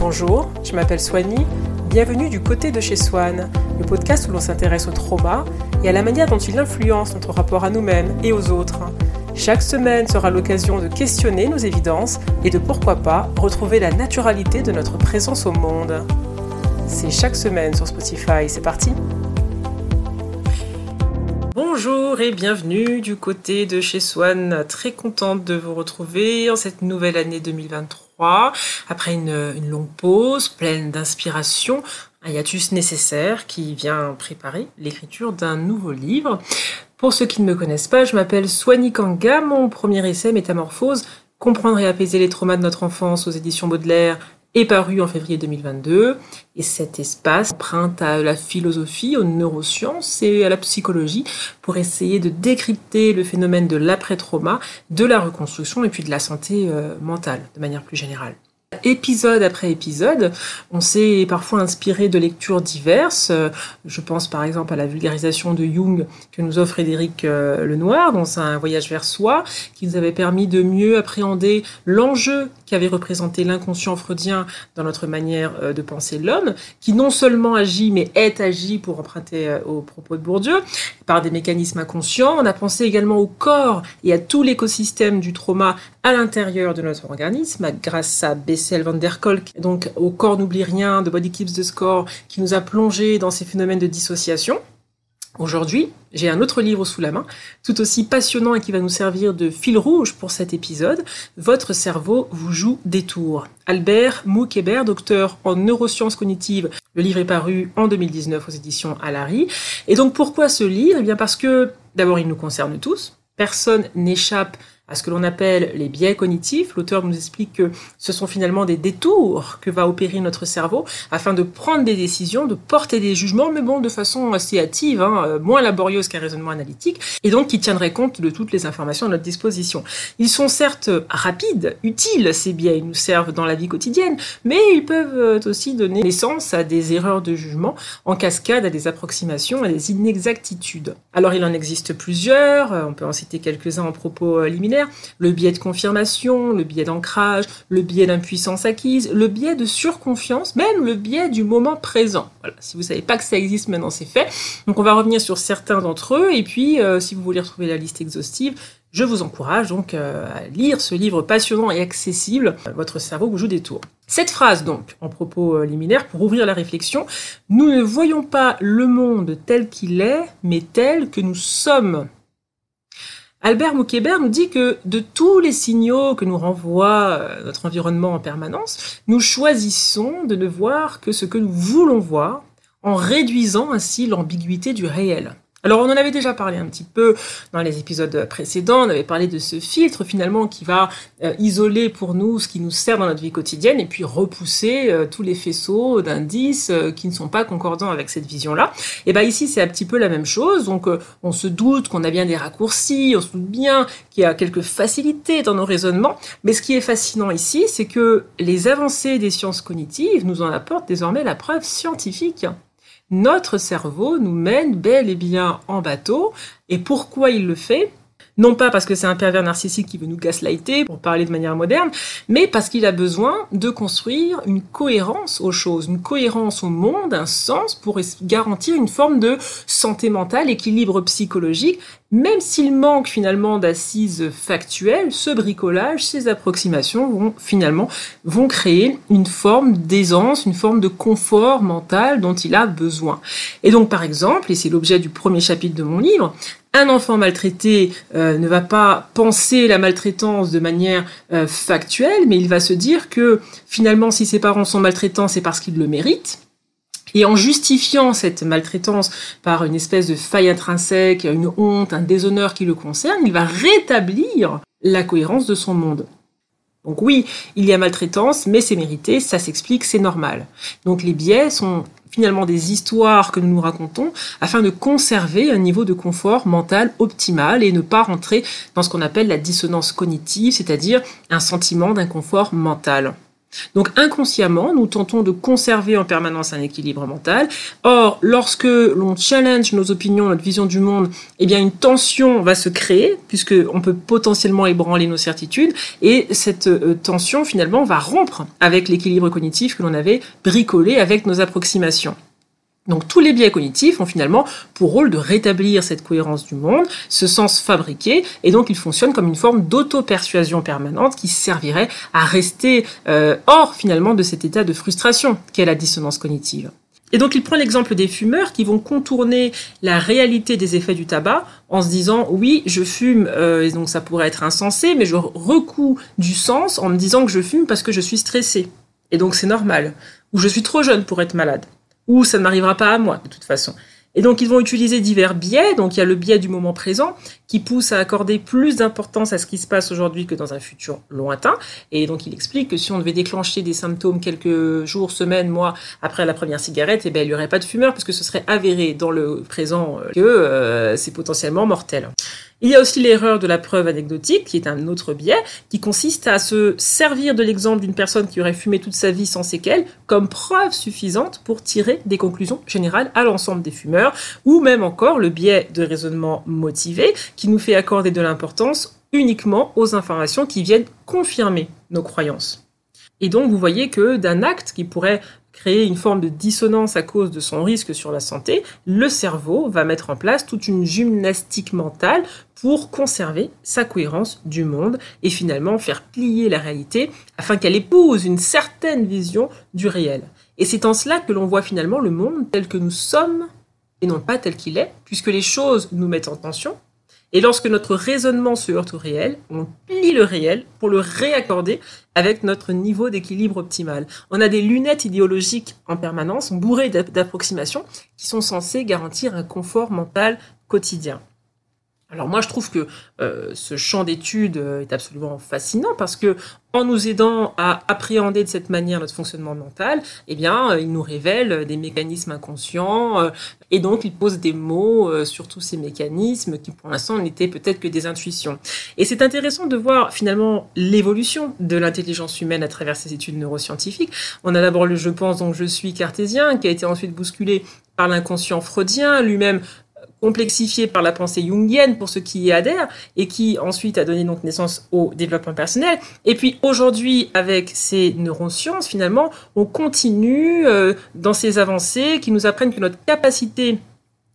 Bonjour, je m'appelle Soigny. Bienvenue du côté de chez Swan, le podcast où l'on s'intéresse au trauma et à la manière dont il influence notre rapport à nous-mêmes et aux autres. Chaque semaine sera l'occasion de questionner nos évidences et de pourquoi pas retrouver la naturalité de notre présence au monde. C'est chaque semaine sur Spotify, c'est parti Bonjour et bienvenue du côté de chez Swan. Très contente de vous retrouver en cette nouvelle année 2023. Après une, longue pause pleine d'inspiration, un hiatus nécessaire qui vient préparer l'écriture d'un nouveau livre. Pour ceux qui ne me connaissent pas, je m'appelle Swani Kanga. Mon premier essai, Métamorphose, comprendre et apaiser les traumas de notre enfance aux éditions Baudelaire, est paru en février 2022. Et cet espace emprunte à la philosophie, aux neurosciences et à la psychologie pour essayer de décrypter le phénomène de l'après-trauma, de la reconstruction et puis de la santé euh, mentale de manière plus générale. Épisode après épisode, on s'est parfois inspiré de lectures diverses. Je pense par exemple à la vulgarisation de Jung que nous offre Frédéric euh, Lenoir dans un voyage vers soi, qui nous avait permis de mieux appréhender l'enjeu qu'avait représenté l'inconscient freudien dans notre manière euh, de penser l'homme, qui non seulement agit, mais est agi, pour emprunter euh, aux propos de Bourdieu, par des mécanismes inconscients. On a pensé également au corps et à tout l'écosystème du trauma à l'intérieur de notre organisme, grâce à Bessel van der Kolk, donc au corps n'oublie rien de Body Keeps the Score, qui nous a plongé dans ces phénomènes de dissociation. Aujourd'hui, j'ai un autre livre sous la main, tout aussi passionnant et qui va nous servir de fil rouge pour cet épisode. Votre cerveau vous joue des tours. Albert Moukébert, docteur en neurosciences cognitives. Le livre est paru en 2019 aux éditions Alary. Et donc pourquoi ce livre? Eh bien parce que d'abord il nous concerne tous. Personne n'échappe à ce que l'on appelle les biais cognitifs. L'auteur nous explique que ce sont finalement des détours que va opérer notre cerveau afin de prendre des décisions, de porter des jugements, mais bon, de façon assez hâtive, hein, euh, moins laborieuse qu'un raisonnement analytique, et donc qui tiendrait compte de toutes les informations à notre disposition. Ils sont certes rapides, utiles, ces biais, ils nous servent dans la vie quotidienne, mais ils peuvent euh, aussi donner naissance à des erreurs de jugement en cascade, à des approximations, à des inexactitudes. Alors il en existe plusieurs, euh, on peut en citer quelques-uns en propos liminaires, le biais de confirmation, le biais d'ancrage, le biais d'impuissance acquise, le biais de surconfiance, même le biais du moment présent. Voilà, si vous savez pas que ça existe maintenant, c'est fait. Donc on va revenir sur certains d'entre eux et puis euh, si vous voulez retrouver la liste exhaustive, je vous encourage donc euh, à lire ce livre passionnant et accessible. Votre cerveau vous joue des tours. Cette phrase donc, en propos euh, liminaire, pour ouvrir la réflexion, nous ne voyons pas le monde tel qu'il est, mais tel que nous sommes. Albert Moukébert nous dit que de tous les signaux que nous renvoie euh, notre environnement en permanence, nous choisissons de ne voir que ce que nous voulons voir en réduisant ainsi l'ambiguïté du réel. Alors on en avait déjà parlé un petit peu dans les épisodes précédents, on avait parlé de ce filtre finalement qui va euh, isoler pour nous ce qui nous sert dans notre vie quotidienne et puis repousser euh, tous les faisceaux d'indices euh, qui ne sont pas concordants avec cette vision-là. Et ben ici c'est un petit peu la même chose, donc on se doute qu'on a bien des raccourcis, on se doute bien qu'il y a quelques facilités dans nos raisonnements, mais ce qui est fascinant ici c'est que les avancées des sciences cognitives nous en apportent désormais la preuve scientifique notre cerveau nous mène bel et bien en bateau. Et pourquoi il le fait? Non pas parce que c'est un pervers narcissique qui veut nous gaslighter, pour parler de manière moderne, mais parce qu'il a besoin de construire une cohérence aux choses, une cohérence au monde, un sens pour garantir une forme de santé mentale, équilibre psychologique, même s'il manque finalement d'assises factuelles, ce bricolage, ces approximations vont finalement vont créer une forme d'aisance, une forme de confort mental dont il a besoin. Et donc par exemple, et c'est l'objet du premier chapitre de mon livre, un enfant maltraité euh, ne va pas penser la maltraitance de manière euh, factuelle, mais il va se dire que finalement, si ses parents sont maltraitants, c'est parce qu'ils le méritent. Et en justifiant cette maltraitance par une espèce de faille intrinsèque, une honte, un déshonneur qui le concerne, il va rétablir la cohérence de son monde. Donc oui, il y a maltraitance, mais c'est mérité, ça s'explique, c'est normal. Donc les biais sont finalement des histoires que nous nous racontons afin de conserver un niveau de confort mental optimal et ne pas rentrer dans ce qu'on appelle la dissonance cognitive, c'est-à-dire un sentiment d'inconfort mental. Donc inconsciemment, nous tentons de conserver en permanence un équilibre mental. Or, lorsque l'on challenge nos opinions, notre vision du monde, eh bien une tension va se créer puisque on peut potentiellement ébranler nos certitudes et cette euh, tension finalement va rompre avec l'équilibre cognitif que l'on avait bricolé avec nos approximations. Donc tous les biais cognitifs ont finalement pour rôle de rétablir cette cohérence du monde, ce sens fabriqué, et donc ils fonctionnent comme une forme d'auto-persuasion permanente qui servirait à rester euh, hors finalement de cet état de frustration qu'est la dissonance cognitive. Et donc il prend l'exemple des fumeurs qui vont contourner la réalité des effets du tabac en se disant oui je fume euh, et donc ça pourrait être insensé mais je recouds du sens en me disant que je fume parce que je suis stressé et donc c'est normal. Ou je suis trop jeune pour être malade ou ça ne m'arrivera pas à moi de toute façon. Et donc ils vont utiliser divers biais. Donc il y a le biais du moment présent qui pousse à accorder plus d'importance à ce qui se passe aujourd'hui que dans un futur lointain. Et donc il explique que si on devait déclencher des symptômes quelques jours, semaines, mois après la première cigarette, eh ben il n'y aurait pas de fumeur parce que ce serait avéré dans le présent que euh, c'est potentiellement mortel. Il y a aussi l'erreur de la preuve anecdotique, qui est un autre biais, qui consiste à se servir de l'exemple d'une personne qui aurait fumé toute sa vie sans séquelles comme preuve suffisante pour tirer des conclusions générales à l'ensemble des fumeurs, ou même encore le biais de raisonnement motivé, qui nous fait accorder de l'importance uniquement aux informations qui viennent confirmer nos croyances. Et donc, vous voyez que d'un acte qui pourrait créer une forme de dissonance à cause de son risque sur la santé, le cerveau va mettre en place toute une gymnastique mentale pour conserver sa cohérence du monde et finalement faire plier la réalité afin qu'elle épouse une certaine vision du réel. Et c'est en cela que l'on voit finalement le monde tel que nous sommes et non pas tel qu'il est, puisque les choses nous mettent en tension, et lorsque notre raisonnement se heurte au réel, on plie le réel pour le réaccorder avec notre niveau d'équilibre optimal. On a des lunettes idéologiques en permanence, bourrées d'approximations, qui sont censées garantir un confort mental quotidien. Alors moi je trouve que euh, ce champ d'études euh, est absolument fascinant parce que en nous aidant à appréhender de cette manière notre fonctionnement mental, eh bien euh, il nous révèle des mécanismes inconscients et donc il pose des mots sur tous ces mécanismes qui pour l'instant n'étaient peut-être que des intuitions. Et c'est intéressant de voir finalement l'évolution de l'intelligence humaine à travers ces études neuroscientifiques. On a d'abord le je pense donc je suis cartésien qui a été ensuite bousculé par l'inconscient freudien, lui-même complexifié par la pensée jungienne pour ceux qui y adhèrent et qui ensuite a donné donc naissance au développement personnel. Et puis aujourd'hui, avec ces neurosciences, finalement, on continue euh, dans ces avancées qui nous apprennent que notre capacité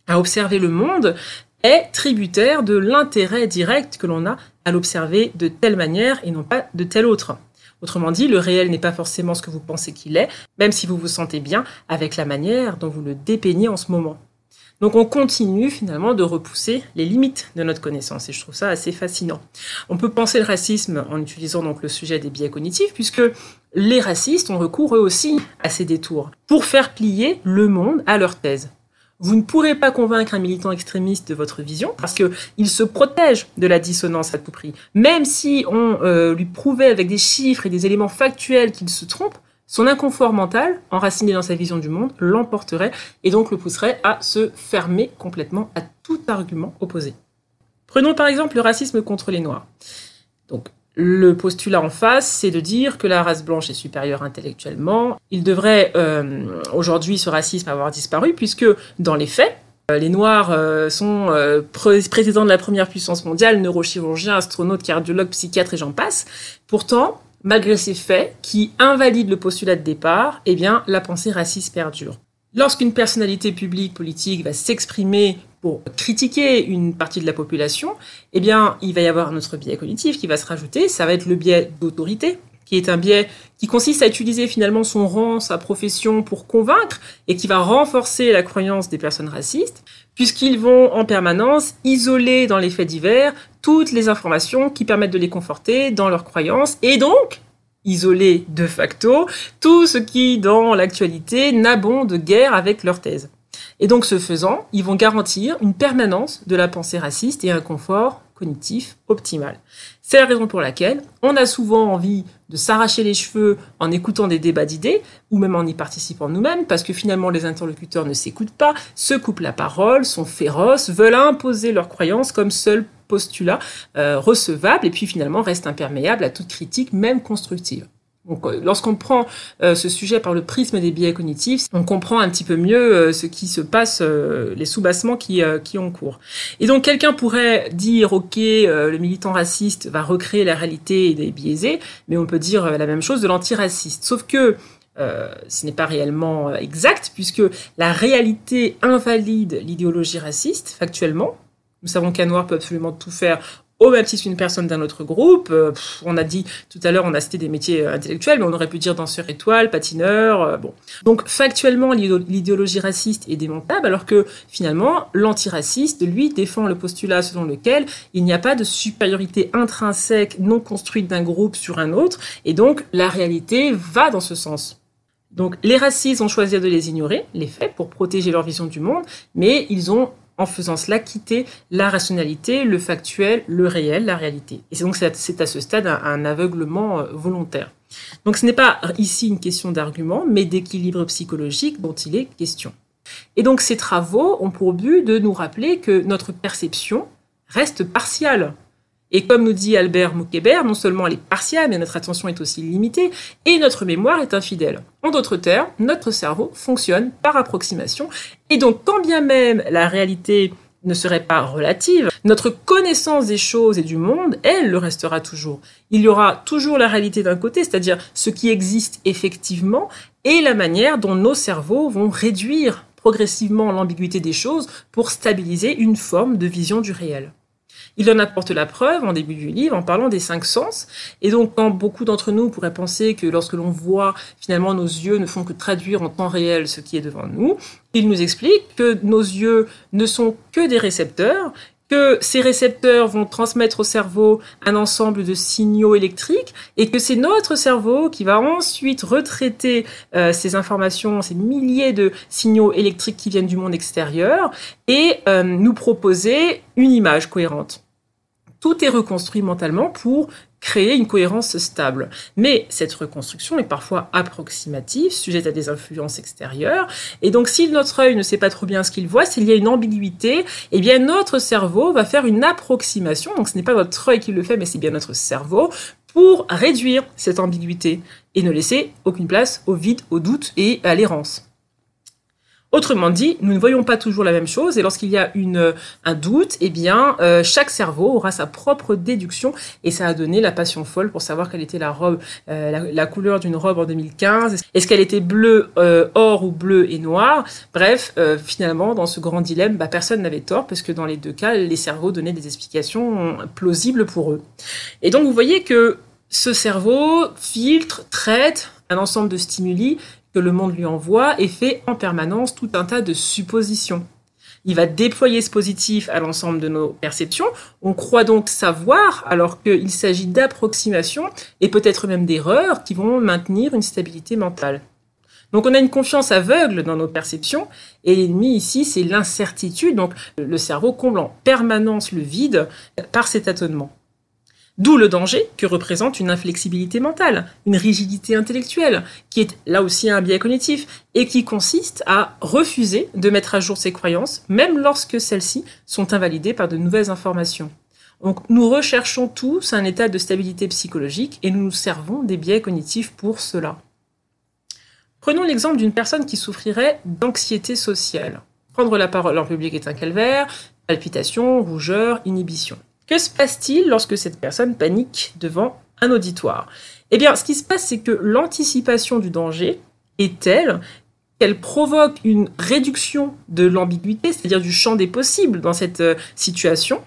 à observer le monde est tributaire de l'intérêt direct que l'on a à l'observer de telle manière et non pas de telle autre. Autrement dit, le réel n'est pas forcément ce que vous pensez qu'il est, même si vous vous sentez bien avec la manière dont vous le dépeignez en ce moment. Donc on continue finalement de repousser les limites de notre connaissance et je trouve ça assez fascinant. On peut penser le racisme en utilisant donc le sujet des biais cognitifs puisque les racistes ont recours eux aussi à ces détours pour faire plier le monde à leur thèse. Vous ne pourrez pas convaincre un militant extrémiste de votre vision parce qu'il se protège de la dissonance à tout prix. Même si on euh, lui prouvait avec des chiffres et des éléments factuels qu'il se trompe, son inconfort mental, enraciné dans sa vision du monde, l'emporterait et donc le pousserait à se fermer complètement à tout argument opposé. Prenons par exemple le racisme contre les Noirs. Donc, le postulat en face, c'est de dire que la race blanche est supérieure intellectuellement. Il devrait euh, aujourd'hui ce racisme avoir disparu puisque dans les faits, euh, les Noirs euh, sont présidents de la première puissance mondiale, neurochirurgiens, astronautes, cardiologues, psychiatres et j'en passe. Pourtant, malgré ces faits qui invalident le postulat de départ, eh bien, la pensée raciste perdure. Lorsqu'une personnalité publique politique va s'exprimer pour critiquer une partie de la population, eh bien, il va y avoir un autre biais cognitif qui va se rajouter, ça va être le biais d'autorité, qui est un biais qui consiste à utiliser finalement son rang, sa profession pour convaincre et qui va renforcer la croyance des personnes racistes, puisqu'ils vont en permanence isoler dans les faits divers toutes les informations qui permettent de les conforter dans leurs croyances et donc isoler de facto tout ce qui, dans l'actualité, n'abonde guère avec leur thèse. Et donc, ce faisant, ils vont garantir une permanence de la pensée raciste et un confort cognitif optimal. C'est la raison pour laquelle on a souvent envie de s'arracher les cheveux en écoutant des débats d'idées ou même en y participant nous-mêmes parce que finalement les interlocuteurs ne s'écoutent pas, se coupent la parole, sont féroces, veulent imposer leurs croyances comme seul postulat euh, recevable et puis finalement restent imperméables à toute critique même constructive. Lorsqu'on prend ce sujet par le prisme des biais cognitifs, on comprend un petit peu mieux ce qui se passe, les soubassements qui, qui ont cours. Et donc, quelqu'un pourrait dire, OK, le militant raciste va recréer la réalité des biaisés, mais on peut dire la même chose de l'antiraciste. Sauf que euh, ce n'est pas réellement euh, exact, puisque la réalité invalide l'idéologie raciste, factuellement. Nous savons qu'un noir peut absolument tout faire au même titre qu'une personne d'un autre groupe. Euh, on a dit tout à l'heure, on a cité des métiers intellectuels, mais on aurait pu dire danseur étoile, patineur. bon. Donc factuellement, l'idéologie raciste est démontable, alors que finalement, l'antiraciste, lui, défend le postulat selon lequel il n'y a pas de supériorité intrinsèque non construite d'un groupe sur un autre, et donc la réalité va dans ce sens. Donc les racistes ont choisi de les ignorer, les faits, pour protéger leur vision du monde, mais ils ont, en faisant cela, quitté la rationalité, le factuel, le réel, la réalité. Et donc c'est à ce stade un, aveuglement euh, volontaire. Donc ce n'est pas ici une question d'argument, mais d'équilibre psychologique dont il est question. Et donc ces travaux ont pour but de nous rappeler que notre perception reste partiale. Et comme nous dit Albert Moukébert, non seulement elle est partielle, mais notre attention est aussi limitée, et notre mémoire est infidèle. En d'autres termes, notre cerveau fonctionne par approximation, et donc quand bien même la réalité ne serait pas relative, notre connaissance des choses et du monde, elle, le restera toujours. Il y aura toujours la réalité d'un côté, c'est-à-dire ce qui existe effectivement, et la manière dont nos cerveaux vont réduire progressivement l'ambiguïté des choses pour stabiliser une forme de vision du réel. Il en apporte la preuve en début du livre en parlant des cinq sens. Et donc, quand beaucoup d'entre nous pourraient penser que lorsque l'on voit, finalement, nos yeux ne font que traduire en temps réel ce qui est devant nous, il nous explique que nos yeux ne sont que des récepteurs que ces récepteurs vont transmettre au cerveau un ensemble de signaux électriques et que c'est notre cerveau qui va ensuite retraiter euh, ces informations, ces milliers de signaux électriques qui viennent du monde extérieur et euh, nous proposer une image cohérente tout est reconstruit mentalement pour créer une cohérence stable. Mais cette reconstruction est parfois approximative, sujette à des influences extérieures. Et donc, si notre œil ne sait pas trop bien ce qu'il voit, s'il y a une ambiguïté, eh bien, notre cerveau va faire une approximation. Donc, ce n'est pas votre œil qui le fait, mais c'est bien notre cerveau pour réduire cette ambiguïté et ne laisser aucune place au vide, au doute et à l'errance. Autrement dit, nous ne voyons pas toujours la même chose et lorsqu'il y a une, un doute, eh bien, euh, chaque cerveau aura sa propre déduction et ça a donné la passion folle pour savoir quelle était la robe, euh, la, couleur d'une robe en 2015. Est-ce qu'elle était bleue, euh, or ou bleue et noire? Bref, finalement, dans ce grand dilemme, bah, personne n'avait tort parce que dans les deux cas, les cerveaux donnaient des explications plausibles pour eux. Et donc, vous voyez que ce cerveau filtre, traite un ensemble de stimuli le monde lui envoie et fait en permanence tout un tas de suppositions. Il va déployer ce positif à l'ensemble de nos perceptions. On croit donc savoir alors qu'il s'agit d'approximations et peut-être même d'erreurs qui vont maintenir une stabilité mentale. Donc on a une confiance aveugle dans nos perceptions et l'ennemi ici c'est l'incertitude. Donc le cerveau comble en permanence le vide par cet tâtonnement. D'où le danger que représente une inflexibilité mentale, une rigidité intellectuelle, qui est là aussi un biais cognitif, et qui consiste à refuser de mettre à jour ses croyances, même lorsque celles-ci sont invalidées par de nouvelles informations. Donc nous recherchons tous un état de stabilité psychologique et nous nous servons des biais cognitifs pour cela. Prenons l'exemple d'une personne qui souffrirait d'anxiété sociale. Prendre la parole en public est un calvaire, palpitations, rougeur, inhibition. Que se passe-t-il lorsque cette personne panique devant un auditoire? Eh bien, ce qui se passe, c'est que l'anticipation du danger est telle qu'elle provoque une réduction de l'ambiguïté, c'est-à-dire du champ des possibles dans cette euh, situation.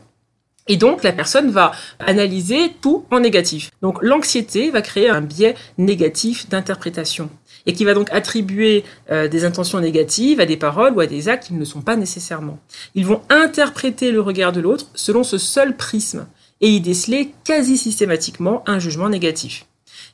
Et donc, la personne va analyser tout en négatif. Donc, l'anxiété va créer un biais négatif d'interprétation et qui va donc attribuer euh, des intentions négatives à des paroles ou à des actes qui ne sont pas nécessairement. Ils vont interpréter le regard de l'autre selon ce seul prisme et y déceler quasi systématiquement un jugement négatif.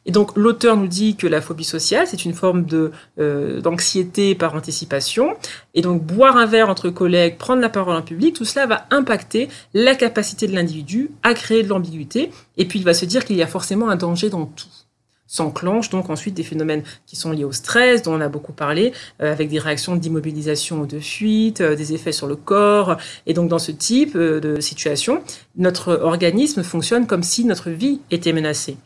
Et donc l'auteur nous dit que la phobie sociale, c'est une forme de euh, d'anxiété par anticipation. Et donc boire un verre entre collègues, prendre la parole en public, tout cela va impacter la capacité de l'individu à créer de l'ambiguïté. Et puis il va se dire qu'il y a forcément un danger dans tout s'enclenchent donc ensuite des phénomènes qui sont liés au stress, dont on a beaucoup parlé, euh, avec des réactions d'immobilisation ou de fuite, euh, des effets sur le corps. Et donc dans ce type euh, de situation, notre organisme fonctionne comme si notre vie était menacée.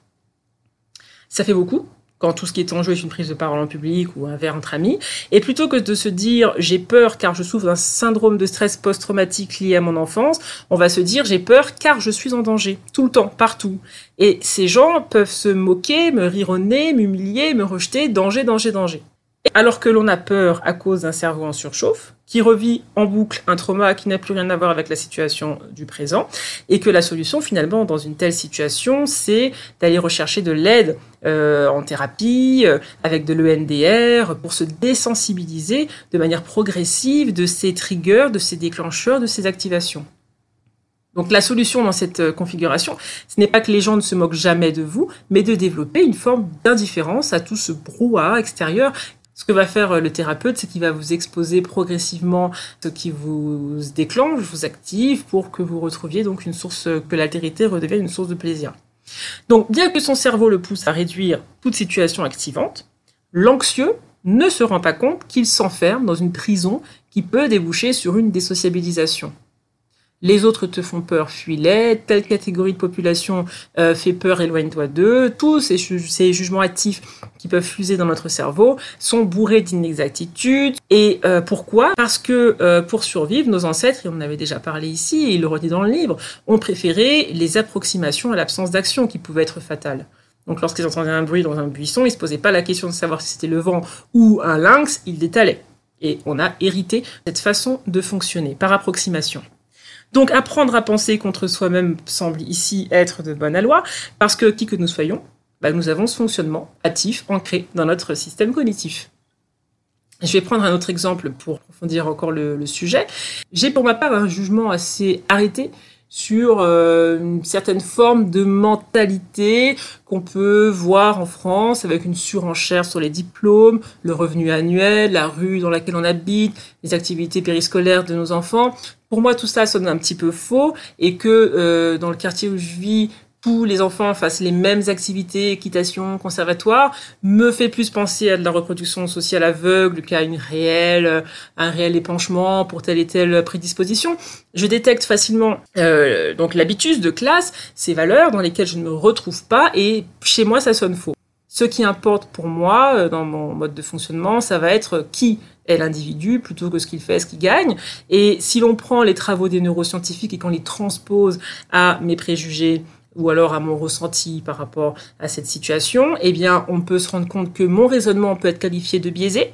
Ça fait beaucoup, quand tout ce qui est en jeu est une prise de parole en public ou un verre entre amis. Et plutôt que de se dire j'ai peur car je souffre d'un syndrome de stress post-traumatique lié à mon enfance, on va se dire j'ai peur car je suis en danger, tout le temps, partout. Et ces gens peuvent se moquer, me nez, m'humilier, me rejeter, danger, danger, danger. Alors que l'on a peur à cause d'un cerveau en surchauffe, qui revit en boucle un trauma qui n'a plus rien à voir avec la situation du présent, et que la solution finalement dans une telle situation, c'est d'aller rechercher de l'aide euh, en thérapie, euh, avec de l'ENDR, pour se désensibiliser de manière progressive de ces triggers, de ces déclencheurs, de ces activations. Donc la solution dans cette euh, configuration, ce n'est pas que les gens ne se moquent jamais de vous, mais de développer une forme d'indifférence à tout ce brouhaha extérieur ce que va faire euh, le thérapeute, c'est qu'il va vous exposer progressivement ce qui vous déclenche, vous active, pour que vous retrouviez donc une source, euh, que l'altérité redevienne une source de plaisir. Donc, bien que son cerveau le pousse à réduire toute situation activante, l'anxieux ne se rend pas compte qu'il s'enferme dans une prison qui peut déboucher sur une désociabilisation les autres te font peur, fuis-les, telle catégorie de population euh, fait peur, éloigne-toi d'eux. Tous ces, jugements actifs qui peuvent fuser dans notre cerveau sont bourrés d'inexactitudes. Et euh, pourquoi? Parce que euh, pour survivre, nos ancêtres, et on en avait déjà parlé ici, et il le redit dans le livre, ont préféré les approximations à l'absence d'action qui pouvaient être fatales. Donc lorsqu'ils entendaient un bruit dans un buisson, ils ne se posaient pas la question de savoir si c'était le vent ou un lynx, ils détalaient. Et on a hérité cette façon de fonctionner par approximation. Donc apprendre à penser contre soi-même semble ici être de bonne loi, parce que qui que nous soyons, bah, nous avons ce fonctionnement actif ancré dans notre système cognitif. Je vais prendre un autre exemple pour approfondir encore le sujet. J'ai pour ma part un jugement assez arrêté sur euh, une certaine forme de mentalité qu'on peut voir en France avec une surenchère sur les diplômes, le revenu annuel, la rue dans laquelle on habite, les activités périscolaires de nos enfants. Pour moi, tout ça sonne un petit peu faux et que euh, dans le quartier où je vis, tous les enfants fassent les mêmes activités, équitation, conservatoire, me fait plus penser à de la reproduction sociale aveugle qu'à une réelle, un réel épanchement pour telle et telle prédisposition. Je détecte facilement euh, donc l'habitus de classe, ces valeurs dans lesquelles je ne me retrouve pas, et chez moi ça sonne faux. Ce qui importe pour moi euh, dans mon mode de fonctionnement, ça va être qui est l'individu plutôt que ce qu'il fait, ce qu'il gagne. Et si l'on prend les travaux des neuroscientifiques et qu'on les transpose à mes préjugés, ou alors à mon ressenti par rapport à cette situation, eh bien, on peut se rendre compte que mon raisonnement peut être qualifié de biaisé.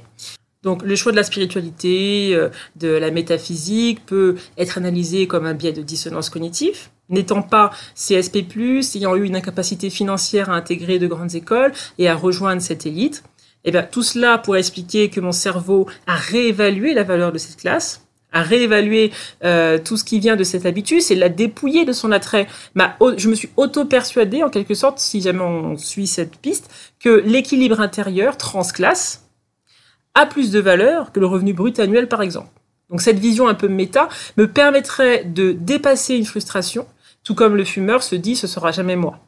Donc, le choix de la spiritualité, euh, de la métaphysique peut être analysé comme un biais de dissonance cognitive. N'étant pas CSP+, ayant eu une incapacité financière à intégrer de grandes écoles et à rejoindre cette élite, eh bien, tout cela pourrait expliquer que mon cerveau a réévalué la valeur de cette classe, à réévaluer euh, tout ce qui vient de cette habitude, c'est la dépouiller de son attrait. je me suis auto-persuadée, en quelque sorte, si jamais on suit cette piste, que l'équilibre intérieur transclasse a plus de valeur que le revenu brut annuel, par exemple. Donc cette vision un peu méta me permettrait de dépasser une frustration, tout comme le fumeur se dit ce sera jamais moi.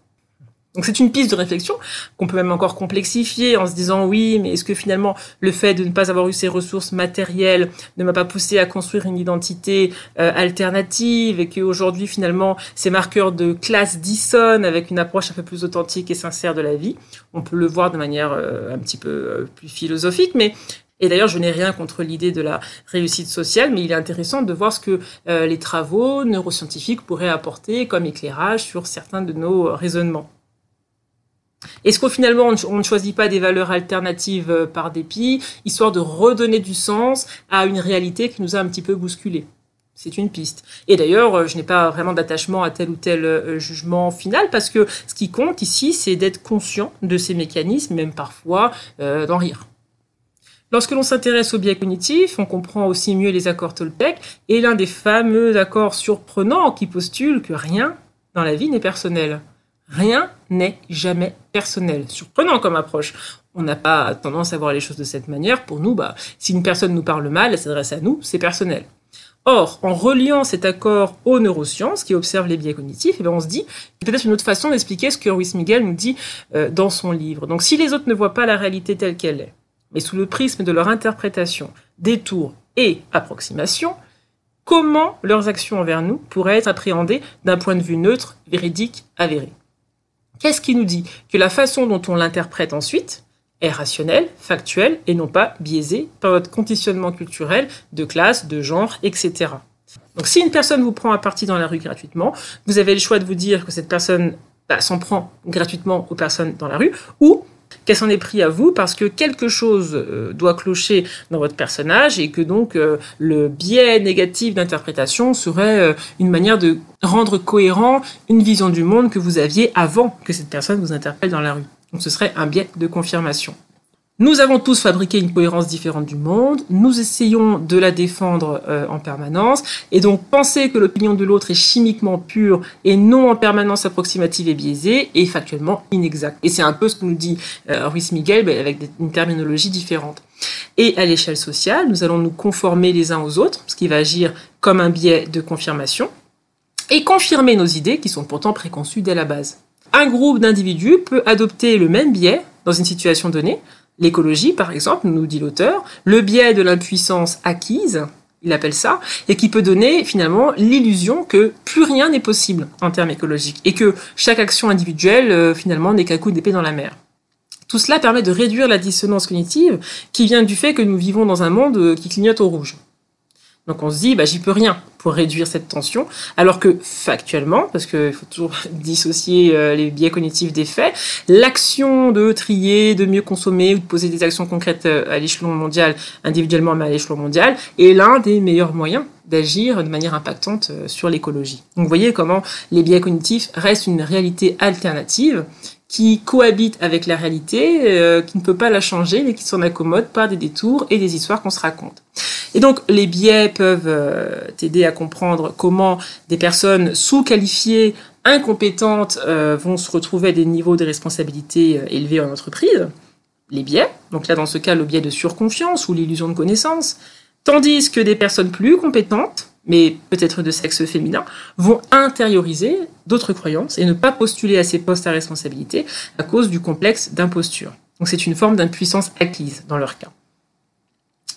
Donc c'est une piste de réflexion qu'on peut même encore complexifier en se disant oui, mais est-ce que finalement le fait de ne pas avoir eu ces ressources matérielles ne m'a pas poussé à construire une identité euh, alternative et qu'aujourd'hui finalement ces marqueurs de classe dissonnent avec une approche un peu plus authentique et sincère de la vie? On peut le voir de manière euh, un petit peu euh, plus philosophique, mais et d'ailleurs, je n'ai rien contre l'idée de la réussite sociale, mais il est intéressant de voir ce que les travaux neuroscientifiques pourraient apporter comme éclairage sur certains de nos raisonnements. Est-ce qu'au finalement on ne choisit pas des valeurs alternatives euh, par dépit, histoire de redonner du sens à une réalité qui nous a un petit peu bousculé c'est une piste. Et d'ailleurs, euh, je n'ai pas vraiment d'attachement à tel ou tel euh, jugement final parce que ce qui compte ici, c'est d'être conscient de ces mécanismes, même parfois d'en rire. Lorsque l'on s'intéresse au biais cognitif, on comprend aussi mieux les accords Toltec et l'un des fameux accords surprenants qui postule que rien dans la vie n'est personnel. Rien n'est jamais personnel. Surprenant comme approche. On n'a pas tendance à voir les choses de cette manière. Pour nous, bah, si une personne nous parle mal, elle s'adresse à nous, c'est personnel. Or, en reliant cet accord aux neurosciences qui observent les biais cognitifs, eh bien on se dit peut-être une autre façon d'expliquer ce que Ruiz Miguel nous dit euh, dans son livre. Donc, si les autres ne voient pas la réalité telle qu'elle est, mais sous le prisme de leur interprétation, détour et approximation, comment leurs actions envers nous pourraient être appréhendées d'un point de vue neutre, véridique, avéré? Qu'est-ce qui nous dit Que la façon dont on l'interprète ensuite est rationnel, factuel et non pas biaisé par votre conditionnement culturel de classe, de genre, etc. Donc si une personne vous prend à partie dans la rue gratuitement, vous avez le choix de vous dire que cette personne bah, s'en prend gratuitement aux personnes dans la rue ou qu'elle s'en est pris à vous parce que quelque chose euh, doit clocher dans votre personnage et que donc euh, le biais négatif d'interprétation serait euh, une manière de rendre cohérent une vision du monde que vous aviez avant que cette personne vous interpelle dans la rue. Donc ce serait un biais de confirmation. Nous avons tous fabriqué une cohérence différente du monde, nous essayons de la défendre euh, en permanence, et donc penser que l'opinion de l'autre est chimiquement pure et non en permanence approximative et biaisée est factuellement inexact. Et c'est un peu ce que nous dit euh, Ruiz Miguel mais avec une terminologie différente. Et à l'échelle sociale, nous allons nous conformer les uns aux autres, ce qui va agir comme un biais de confirmation, et confirmer nos idées qui sont pourtant préconçues dès la base. Un groupe d'individus peut adopter le même biais dans une situation donnée, L'écologie, par exemple, nous dit l'auteur, le biais de l'impuissance acquise, il appelle ça, et qui peut donner finalement l'illusion que plus rien n'est possible en termes écologiques, et que chaque action individuelle, euh, finalement, n'est qu'un coup d'épée dans la mer. Tout cela permet de réduire la dissonance cognitive qui vient du fait que nous vivons dans un monde euh, qui clignote au rouge. Donc on se dit, bah, j'y peux rien pour réduire cette tension, alors que factuellement, parce qu'il faut toujours dissocier euh, les biais cognitifs des faits, l'action de trier, de mieux consommer ou de poser des actions concrètes euh, à l'échelon mondial, individuellement mais à l'échelon mondial, est l'un des meilleurs moyens d'agir de manière impactante euh, sur l'écologie. Donc vous voyez comment les biais cognitifs restent une réalité alternative qui cohabite avec la réalité, qui ne peut pas la changer, mais qui s'en accommode par des détours et des histoires qu'on se raconte. Et donc, les biais peuvent euh, t'aider à comprendre comment des personnes sous-qualifiées, incompétentes, euh, vont se retrouver à des niveaux de responsabilité euh, élevés en entreprise. Les biais, donc là, dans ce cas, le biais de surconfiance ou l'illusion de connaissance. Tandis que des personnes plus compétentes, mais peut-être de sexe féminin, vont intérioriser d'autres croyances et ne pas postuler à ces postes à responsabilité à cause du complexe d'imposture. Donc c'est une forme d'impuissance acquise dans leur cas.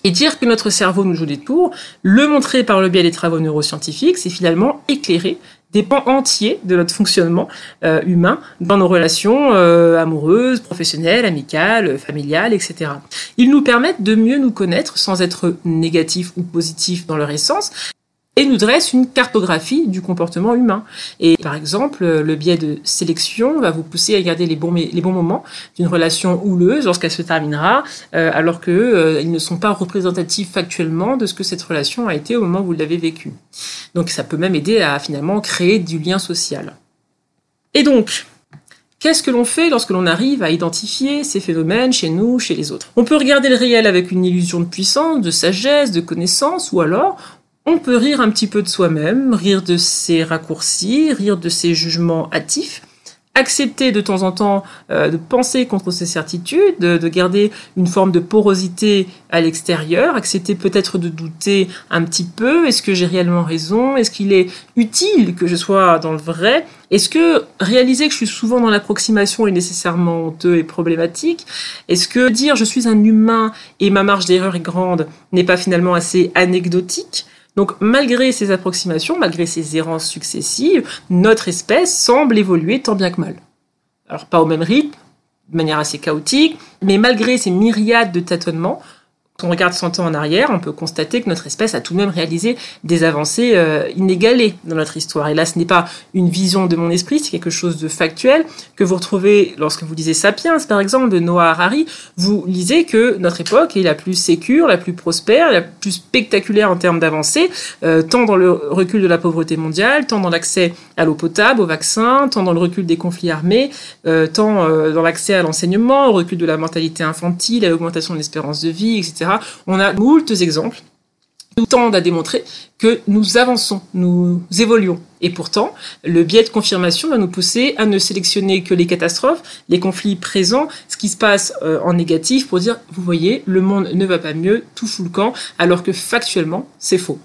Et dire que notre cerveau nous joue des tours, le montrer par le biais des travaux neuroscientifiques, c'est finalement éclairer des pans entiers de notre fonctionnement euh, humain dans nos relations euh, amoureuses, professionnelles, amicales, familiales, etc. Ils nous permettent de mieux nous connaître sans être négatifs ou positifs dans leur essence, et nous dresse une cartographie du comportement humain. Et par exemple, le biais de sélection va vous pousser à garder les bons, moments d'une relation houleuse lorsqu'elle se terminera, euh, alors qu'ils euh, ne sont pas représentatifs factuellement de ce que cette relation a été au moment où vous l'avez vécue. Donc ça peut même aider à finalement créer du lien social. Et donc, Qu'est-ce que l'on fait lorsque l'on arrive à identifier ces phénomènes chez nous, chez les autres? On peut regarder le réel avec une illusion de puissance, de sagesse, de connaissance, ou alors on peut rire un petit peu de soi-même, rire de ses raccourcis, rire de ses jugements hâtifs, accepter de temps en temps euh, de penser contre ses certitudes, de, garder une forme de porosité à l'extérieur, accepter peut-être de douter un petit peu, est-ce que j'ai réellement raison, est-ce qu'il est utile que je sois dans le vrai, est-ce que réaliser que je suis souvent dans l'approximation est nécessairement honteux et problématique, est-ce que dire je suis un humain et ma marge d'erreur est grande n'est pas finalement assez anecdotique, donc malgré ces approximations, malgré ces errances successives, notre espèce semble évoluer tant bien que mal. Alors pas au même rythme, de manière assez chaotique, mais malgré ces myriades de tâtonnements, quand on regarde 100 ans en arrière, on peut constater que notre espèce a tout de même réalisé des avancées euh, inégalées dans notre histoire. Et là, ce n'est pas une vision de mon esprit, c'est quelque chose de factuel que vous retrouvez lorsque vous lisez Sapiens, par exemple, de Noah Harari. Vous lisez que notre époque est la plus sécure, la plus prospère, la plus spectaculaire en termes d'avancées, euh, tant dans le recul de la pauvreté mondiale, tant dans l'accès à l'eau potable, aux vaccins, tant dans le recul des conflits armés, euh, tant dans l'accès à l'enseignement, au recul de la mortalité infantile, à l'augmentation de l'espérance de vie, etc. On a moultes exemples nous tendent à démontrer que nous avançons, nous évoluons. Et pourtant, le biais de confirmation va nous pousser à ne sélectionner que les catastrophes, les conflits présents, ce qui se passe euh, en négatif pour dire, vous voyez, le monde ne va pas mieux, tout fout le camp, alors que factuellement, c'est faux.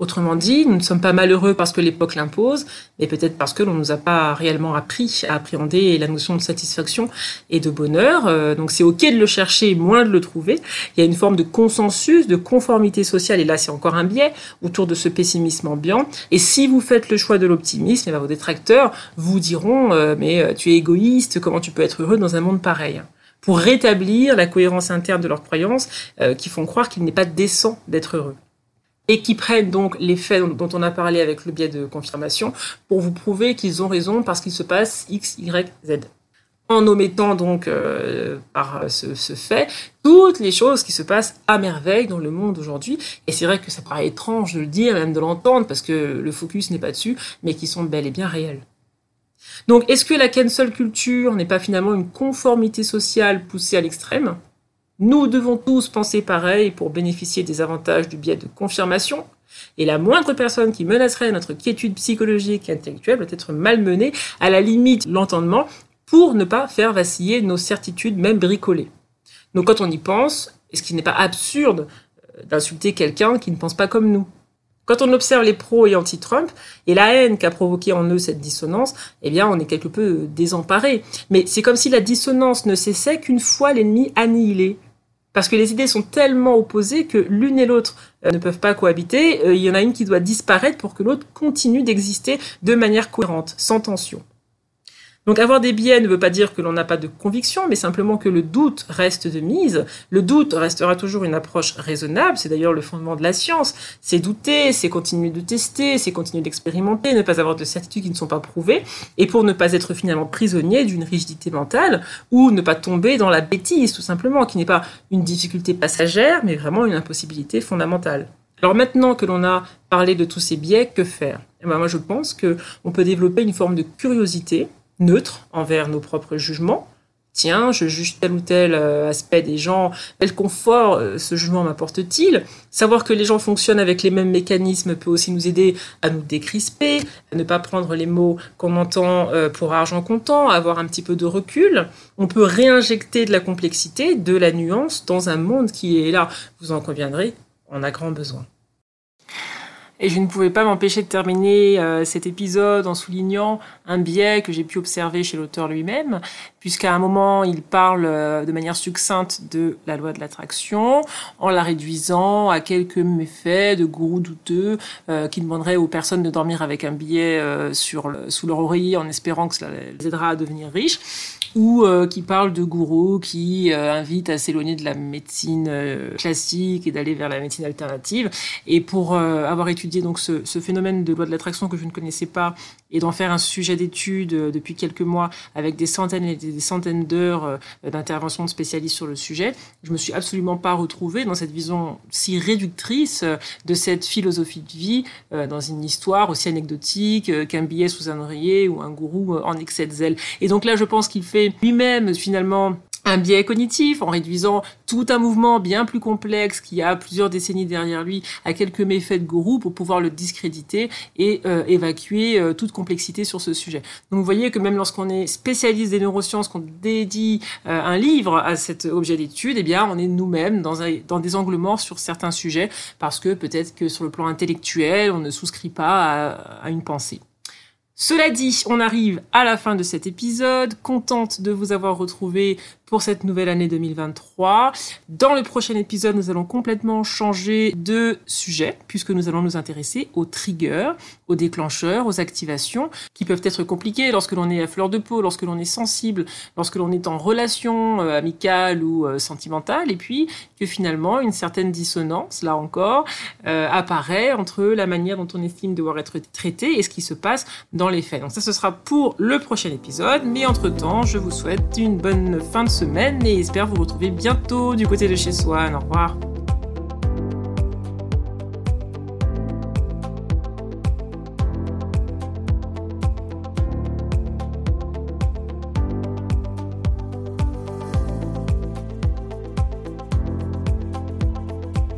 Autrement dit, nous ne sommes pas malheureux parce que l'époque l'impose, mais peut-être parce que l'on ne nous a pas réellement appris à appréhender la notion de satisfaction et de bonheur. Euh, donc c'est ok de le chercher, moins de le trouver. Il y a une forme de consensus, de conformité sociale, et là c'est encore un biais autour de ce pessimisme ambiant. Et si vous faites le choix de l'optimisme, eh ben, vos détracteurs vous diront euh, mais euh, tu es égoïste, comment tu peux être heureux dans un monde pareil? Pour rétablir la cohérence interne de leurs croyances qui font croire qu'il n'est pas décent d'être heureux et qui prennent donc les faits dont on a parlé avec le biais de confirmation pour vous prouver qu'ils ont raison parce qu'il se passe X, Y, Z. En omettant donc euh, par ce, ce, fait toutes les choses qui se passent à merveille dans le monde aujourd'hui. Et c'est vrai que ça paraît étrange de le dire, même de l'entendre, parce que le focus n'est pas dessus, mais qui sont bel et bien réels. Donc, est-ce que la cancel culture n'est pas finalement une conformité sociale poussée à l'extrême? Nous devons tous penser pareil pour bénéficier des avantages du biais de confirmation, et la moindre personne qui menacerait notre quiétude psychologique et intellectuelle doit être malmenée, à la limite l'entendement, pour ne pas faire vaciller nos certitudes, même bricolées. Donc quand on y pense, est-ce qu'il n'est pas absurde euh, d'insulter quelqu'un qui ne pense pas comme nous? Quand on observe les pros et anti-Trump et la haine qu'a provoqué en eux cette dissonance, eh bien, on est quelque peu désemparé. Mais c'est comme si la dissonance ne cessait qu'une fois l'ennemi annihilé. Parce que les idées sont tellement opposées que l'une et l'autre euh, ne peuvent pas cohabiter. Euh, il y en a une qui doit disparaître pour que l'autre continue d'exister de manière cohérente, sans tension. Donc avoir des biais ne veut pas dire que l'on n'a pas de conviction, mais simplement que le doute reste de mise. Le doute restera toujours une approche raisonnable, c'est d'ailleurs le fondement de la science. C'est douter, c'est continuer de tester, c'est continuer d'expérimenter, ne pas avoir de certitudes qui ne sont pas prouvées, et pour ne pas être finalement prisonnier d'une rigidité mentale, ou ne pas tomber dans la bêtise tout simplement, qui n'est pas une difficulté passagère, mais vraiment une impossibilité fondamentale. Alors maintenant que l'on a parlé de tous ces biais, que faire? Eh ben Moi je pense qu'on peut développer une forme de curiosité neutre envers nos propres jugements. Tiens, je juge tel ou tel euh, aspect des gens, quel confort euh, ce jugement m'apporte-t-il Savoir que les gens fonctionnent avec les mêmes mécanismes peut aussi nous aider à nous décrisper, à ne pas prendre les mots qu'on entend euh, pour argent comptant, à avoir un petit peu de recul. On peut réinjecter de la complexité, de la nuance dans un monde qui est là, vous en conviendrez, on a grand besoin. Et je ne pouvais pas m'empêcher de terminer euh, cet épisode en soulignant un biais que j'ai pu observer chez l'auteur lui-même, puisqu'à un moment, il parle euh, de manière succincte de la loi de l'attraction, en la réduisant à quelques méfaits de gourous douteux euh, qui demanderaient aux personnes de dormir avec un billet sur sous leur oreiller en espérant que cela les aidera à devenir riches ou euh, qui parle de gourous qui euh, invitent à s'éloigner de la médecine euh, classique et d'aller vers la médecine alternative. Et pour avoir étudié donc ce, ce, phénomène de loi de l'attraction que je ne connaissais pas et d'en faire un sujet d'étude depuis quelques mois avec des centaines et des centaines d'heures d'intervention de spécialistes sur le sujet, je me suis absolument pas retrouvée dans cette vision si réductrice de cette philosophie de vie dans une histoire aussi anecdotique qu'un billet sous un oreiller ou un gourou en excès de zèle. Et donc là, je pense qu'il fait lui-même finalement un biais cognitif en réduisant tout un mouvement bien plus complexe qui a plusieurs décennies derrière lui à quelques méfaits de gourou pour pouvoir le discréditer et euh, évacuer euh, toute complexité sur ce sujet. Donc vous voyez que même lorsqu'on est spécialiste des neurosciences, qu'on dédie euh, un livre à cet objet d'étude, eh bien on est nous-mêmes dans, dans des angles morts sur certains sujets parce que peut-être que sur le plan intellectuel, on ne souscrit pas à, à une pensée. Cela dit, on arrive à la fin de cet épisode, contente de vous avoir retrouvé pour cette nouvelle année 2023. Dans le prochain épisode, nous allons complètement changer de sujet puisque nous allons nous intéresser aux triggers, aux déclencheurs, aux activations qui peuvent être compliquées lorsque l'on est à fleur de peau, lorsque l'on est sensible, lorsque l'on est en relation euh, amicale ou euh, sentimentale et puis que finalement une certaine dissonance, là encore, euh, apparaît entre la manière dont on estime devoir être traité et ce qui se passe dans les faits. Donc ça, ce sera pour le prochain épisode, mais entre-temps, je vous souhaite une bonne fin de semaine et espère vous retrouver bientôt du côté de chez Swan. Au revoir.